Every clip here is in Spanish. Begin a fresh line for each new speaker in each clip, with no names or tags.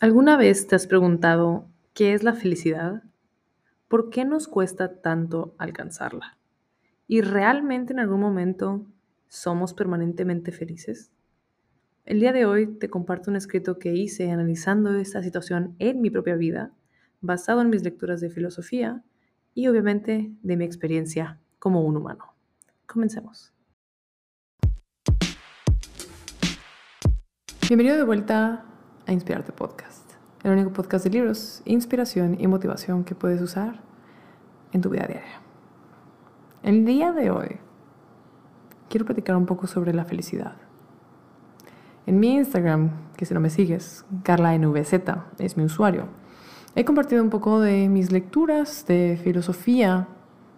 ¿Alguna vez te has preguntado qué es la felicidad? ¿Por qué nos cuesta tanto alcanzarla? ¿Y realmente en algún momento somos permanentemente felices? El día de hoy te comparto un escrito que hice analizando esta situación en mi propia vida, basado en mis lecturas de filosofía y obviamente de mi experiencia como un humano. Comencemos. Bienvenido de vuelta a Inspirarte Podcast, el único podcast de libros, inspiración y motivación que puedes usar en tu vida diaria. El día de hoy quiero platicar un poco sobre la felicidad. En mi Instagram, que si no me sigues, CarlaNVZ es mi usuario, he compartido un poco de mis lecturas de filosofía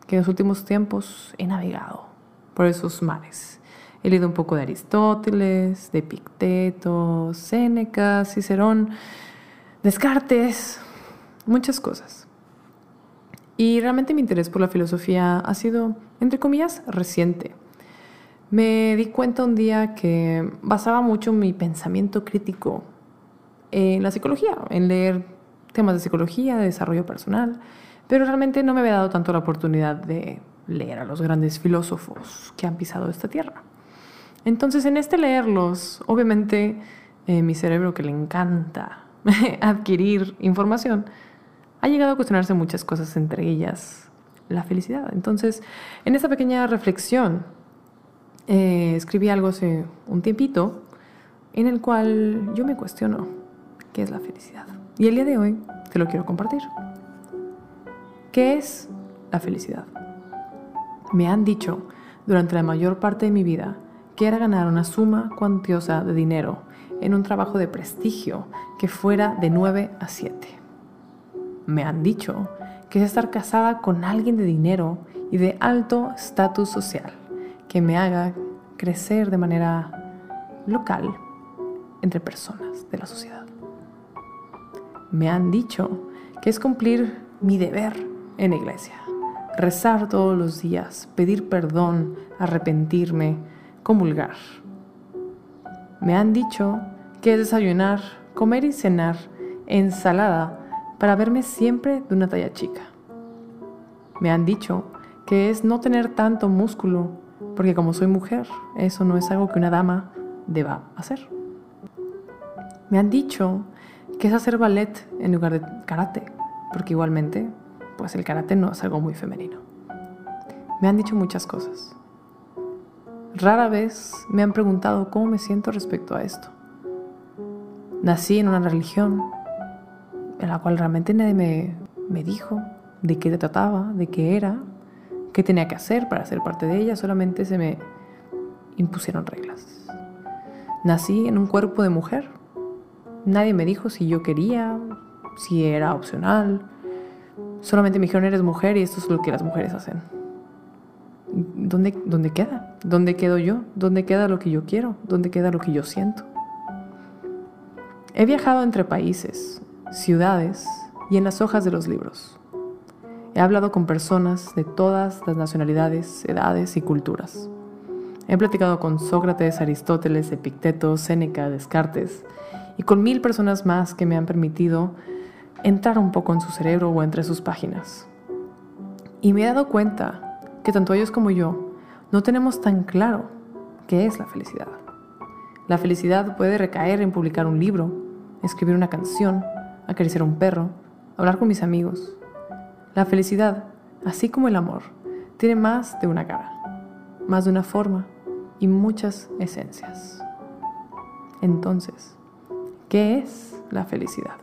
que en los últimos tiempos he navegado por esos mares He leído un poco de Aristóteles, de Epicteto, Séneca, Cicerón, Descartes, muchas cosas. Y realmente mi interés por la filosofía ha sido, entre comillas, reciente. Me di cuenta un día que basaba mucho mi pensamiento crítico en la psicología, en leer temas de psicología, de desarrollo personal, pero realmente no me había dado tanto la oportunidad de leer a los grandes filósofos que han pisado esta tierra. Entonces, en este leerlos, obviamente, eh, mi cerebro que le encanta adquirir información, ha llegado a cuestionarse muchas cosas, entre ellas la felicidad. Entonces, en esta pequeña reflexión, eh, escribí algo hace un tiempito en el cual yo me cuestiono qué es la felicidad. Y el día de hoy te lo quiero compartir. ¿Qué es la felicidad? Me han dicho durante la mayor parte de mi vida que ganar una suma cuantiosa de dinero en un trabajo de prestigio que fuera de 9 a 7. Me han dicho que es estar casada con alguien de dinero y de alto estatus social, que me haga crecer de manera local entre personas de la sociedad. Me han dicho que es cumplir mi deber en la iglesia, rezar todos los días, pedir perdón, arrepentirme, comulgar. Me han dicho que es desayunar, comer y cenar ensalada para verme siempre de una talla chica. Me han dicho que es no tener tanto músculo, porque como soy mujer, eso no es algo que una dama deba hacer. Me han dicho que es hacer ballet en lugar de karate, porque igualmente, pues el karate no es algo muy femenino. Me han dicho muchas cosas. Rara vez me han preguntado cómo me siento respecto a esto. Nací en una religión en la cual realmente nadie me, me dijo de qué trataba, de qué era, qué tenía que hacer para ser parte de ella, solamente se me impusieron reglas. Nací en un cuerpo de mujer. Nadie me dijo si yo quería, si era opcional. Solamente me dijeron eres mujer y esto es lo que las mujeres hacen. ¿dónde, ¿dónde queda? ¿Dónde quedo yo? ¿Dónde queda lo que yo quiero? ¿Dónde queda lo que yo siento? He viajado entre países, ciudades y en las hojas de los libros. He hablado con personas de todas las nacionalidades, edades y culturas. He platicado con Sócrates, Aristóteles, Epicteto, Séneca, Descartes y con mil personas más que me han permitido entrar un poco en su cerebro o entre sus páginas. Y me he dado cuenta que tanto ellos como yo no tenemos tan claro qué es la felicidad. La felicidad puede recaer en publicar un libro, escribir una canción, acariciar un perro, hablar con mis amigos. La felicidad, así como el amor, tiene más de una cara, más de una forma y muchas esencias. Entonces, ¿qué es la felicidad?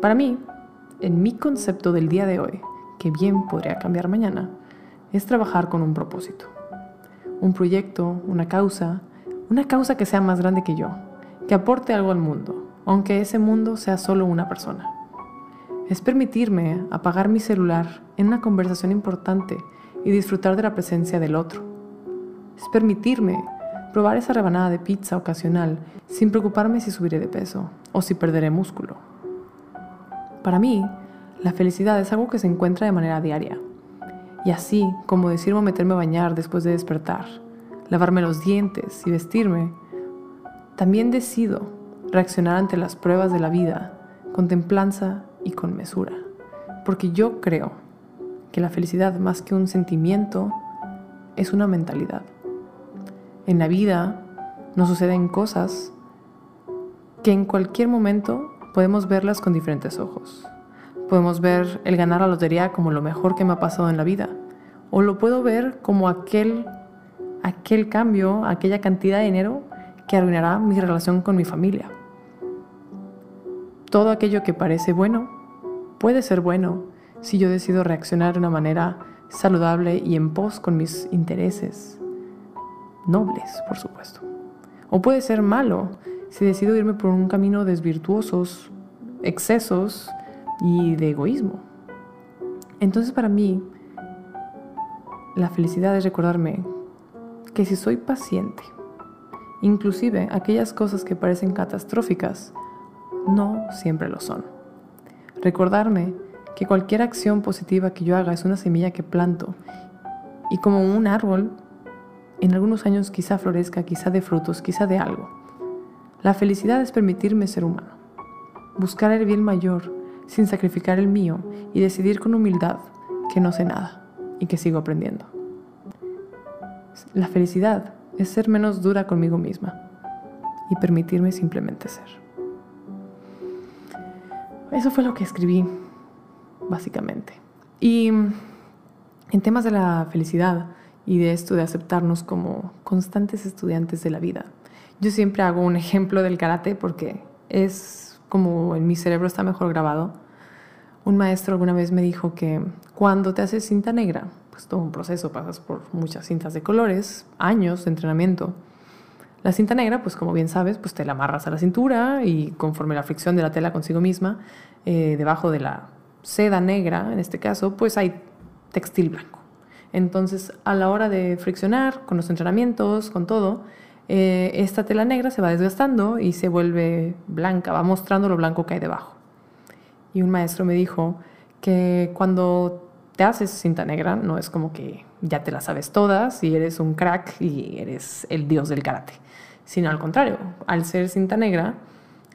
Para mí, en mi concepto del día de hoy, que bien podría cambiar mañana, es trabajar con un propósito. Un proyecto, una causa, una causa que sea más grande que yo, que aporte algo al mundo, aunque ese mundo sea solo una persona. Es permitirme apagar mi celular en una conversación importante y disfrutar de la presencia del otro. Es permitirme probar esa rebanada de pizza ocasional sin preocuparme si subiré de peso o si perderé músculo. Para mí, la felicidad es algo que se encuentra de manera diaria, y así como decirme meterme a bañar después de despertar, lavarme los dientes y vestirme, también decido reaccionar ante las pruebas de la vida con templanza y con mesura. Porque yo creo que la felicidad más que un sentimiento es una mentalidad. En la vida nos suceden cosas que en cualquier momento podemos verlas con diferentes ojos. Podemos ver el ganar la lotería como lo mejor que me ha pasado en la vida. O lo puedo ver como aquel, aquel cambio, aquella cantidad de dinero que arruinará mi relación con mi familia. Todo aquello que parece bueno puede ser bueno si yo decido reaccionar de una manera saludable y en pos con mis intereses nobles, por supuesto. O puede ser malo si decido irme por un camino desvirtuosos, excesos y de egoísmo. Entonces para mí, la felicidad es recordarme que si soy paciente, inclusive aquellas cosas que parecen catastróficas, no siempre lo son. Recordarme que cualquier acción positiva que yo haga es una semilla que planto y como un árbol, en algunos años quizá florezca, quizá de frutos, quizá de algo. La felicidad es permitirme ser humano, buscar el bien mayor sin sacrificar el mío y decidir con humildad que no sé nada y que sigo aprendiendo. La felicidad es ser menos dura conmigo misma y permitirme simplemente ser. Eso fue lo que escribí básicamente. Y en temas de la felicidad y de esto de aceptarnos como constantes estudiantes de la vida, yo siempre hago un ejemplo del karate porque es como en mi cerebro está mejor grabado. Un maestro alguna vez me dijo que cuando te haces cinta negra, pues todo un proceso, pasas por muchas cintas de colores, años de entrenamiento. La cinta negra, pues como bien sabes, pues te la amarras a la cintura y conforme la fricción de la tela consigo misma, eh, debajo de la seda negra, en este caso, pues hay textil blanco. Entonces, a la hora de friccionar, con los entrenamientos, con todo, eh, esta tela negra se va desgastando y se vuelve blanca, va mostrando lo blanco que hay debajo. Y un maestro me dijo que cuando te haces cinta negra, no es como que ya te la sabes todas y eres un crack y eres el dios del karate, sino al contrario, al ser cinta negra,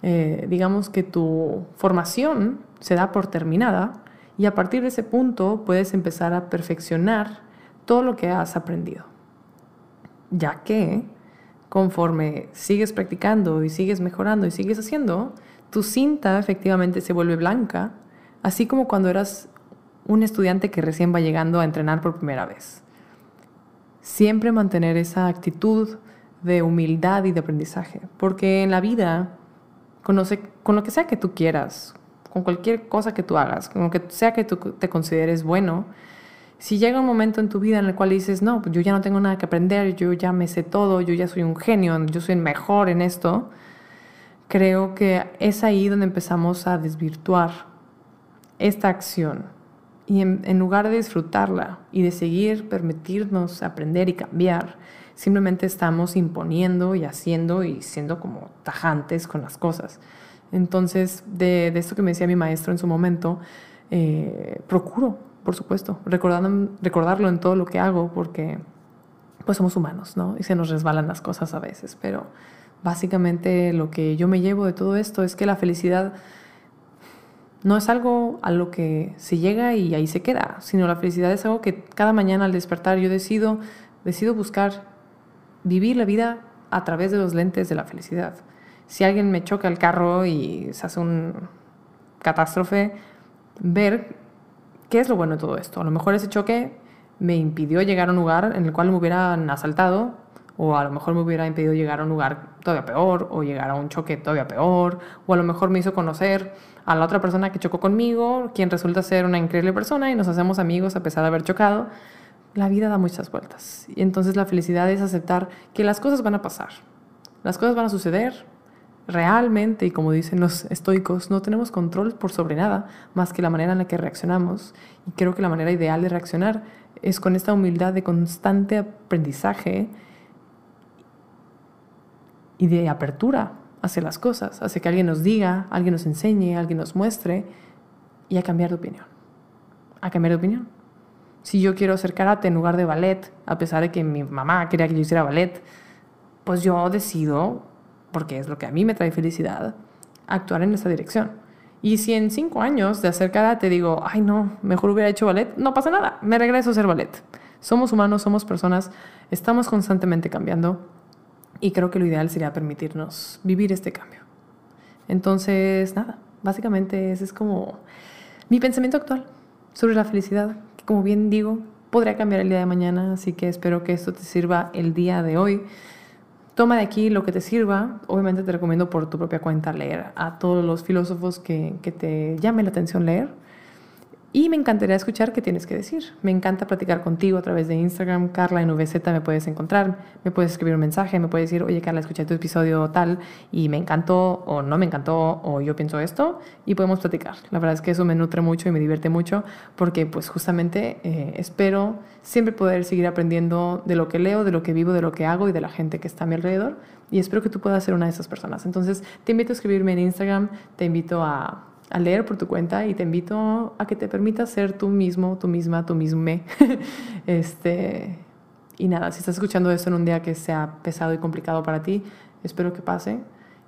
eh, digamos que tu formación se da por terminada y a partir de ese punto puedes empezar a perfeccionar todo lo que has aprendido. Ya que conforme sigues practicando y sigues mejorando y sigues haciendo, tu cinta efectivamente se vuelve blanca, así como cuando eras un estudiante que recién va llegando a entrenar por primera vez. Siempre mantener esa actitud de humildad y de aprendizaje, porque en la vida, con lo que sea que tú quieras, con cualquier cosa que tú hagas, con lo que sea que tú te consideres bueno, si llega un momento en tu vida en el cual dices, no, pues yo ya no tengo nada que aprender, yo ya me sé todo, yo ya soy un genio, yo soy mejor en esto, creo que es ahí donde empezamos a desvirtuar esta acción. Y en, lugar de disfrutarla y de seguir permitirnos aprender y cambiar, simplemente estamos imponiendo y haciendo y siendo como tajantes con las cosas. Entonces, de, de esto que me decía mi maestro en su momento, eh, procuro, por supuesto, recordarlo en todo lo que hago, porque pues somos humanos, ¿no? Y se nos resbalan las cosas a veces, pero básicamente lo que yo me llevo de todo esto es que la felicidad no es algo a lo que se llega y ahí se queda, sino la felicidad es algo que cada mañana al despertar yo decido, decido buscar vivir la vida a través de los lentes de la felicidad si alguien me choca el carro y se hace un catástrofe, ver qué es lo bueno de todo esto. A lo mejor ese choque me impidió llegar a un lugar en el cual me hubieran asaltado, o a lo mejor me hubiera impedido llegar a un lugar todavía peor, o llegar a un choque todavía peor, o a lo mejor me hizo conocer a la otra persona que chocó conmigo, quien resulta ser una increíble persona y nos hacemos amigos a pesar de haber chocado. La vida da muchas vueltas y entonces la felicidad es aceptar que las cosas van a pasar, las cosas van a suceder, realmente, y como dicen los estoicos, no tenemos control por sobre nada más que la manera en la que reaccionamos. Y creo que la manera ideal de reaccionar es con esta humildad de constante aprendizaje y de apertura hacia las cosas, hacia que alguien nos diga, alguien nos enseñe, alguien nos muestre y a cambiar de opinión. A cambiar de opinión. Si yo quiero hacer karate en lugar de ballet, a pesar de que mi mamá quería que yo hiciera ballet, pues yo decido porque es lo que a mí me trae felicidad, actuar en esa dirección. Y si en cinco años de acercada te digo, ay no, mejor hubiera hecho ballet, no pasa nada, me regreso a hacer ballet. Somos humanos, somos personas, estamos constantemente cambiando y creo que lo ideal sería permitirnos vivir este cambio. Entonces, nada, básicamente ese es como mi pensamiento actual sobre la felicidad, que como bien digo, podría cambiar el día de mañana, así que espero que esto te sirva el día de hoy. Toma de aquí lo que te sirva. Obviamente te recomiendo por tu propia cuenta leer a todos los filósofos que, que te llame la atención leer. Y me encantaría escuchar qué tienes que decir. Me encanta platicar contigo a través de Instagram. Carla en VZ me puedes encontrar. Me puedes escribir un mensaje. Me puedes decir, oye Carla, escuché tu episodio tal y me encantó o no me encantó o yo pienso esto y podemos platicar. La verdad es que eso me nutre mucho y me divierte mucho porque pues justamente eh, espero siempre poder seguir aprendiendo de lo que leo, de lo que vivo, de lo que hago y de la gente que está a mi alrededor. Y espero que tú puedas ser una de esas personas. Entonces te invito a escribirme en Instagram. Te invito a a leer por tu cuenta y te invito a que te permitas ser tú mismo, tú misma, tú mismo. este, y nada, si estás escuchando esto en un día que sea pesado y complicado para ti, espero que pase.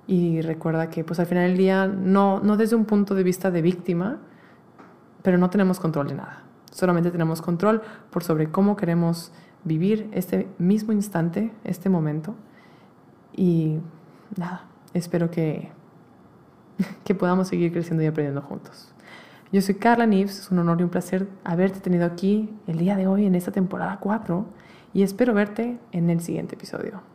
Y recuerda que pues al final del día, no, no desde un punto de vista de víctima, pero no tenemos control de nada. Solamente tenemos control por sobre cómo queremos vivir este mismo instante, este momento. Y nada, espero que que podamos seguir creciendo y aprendiendo juntos. Yo soy Carla Nives, es un honor y un placer haberte tenido aquí el día de hoy en esta temporada 4 y espero verte en el siguiente episodio.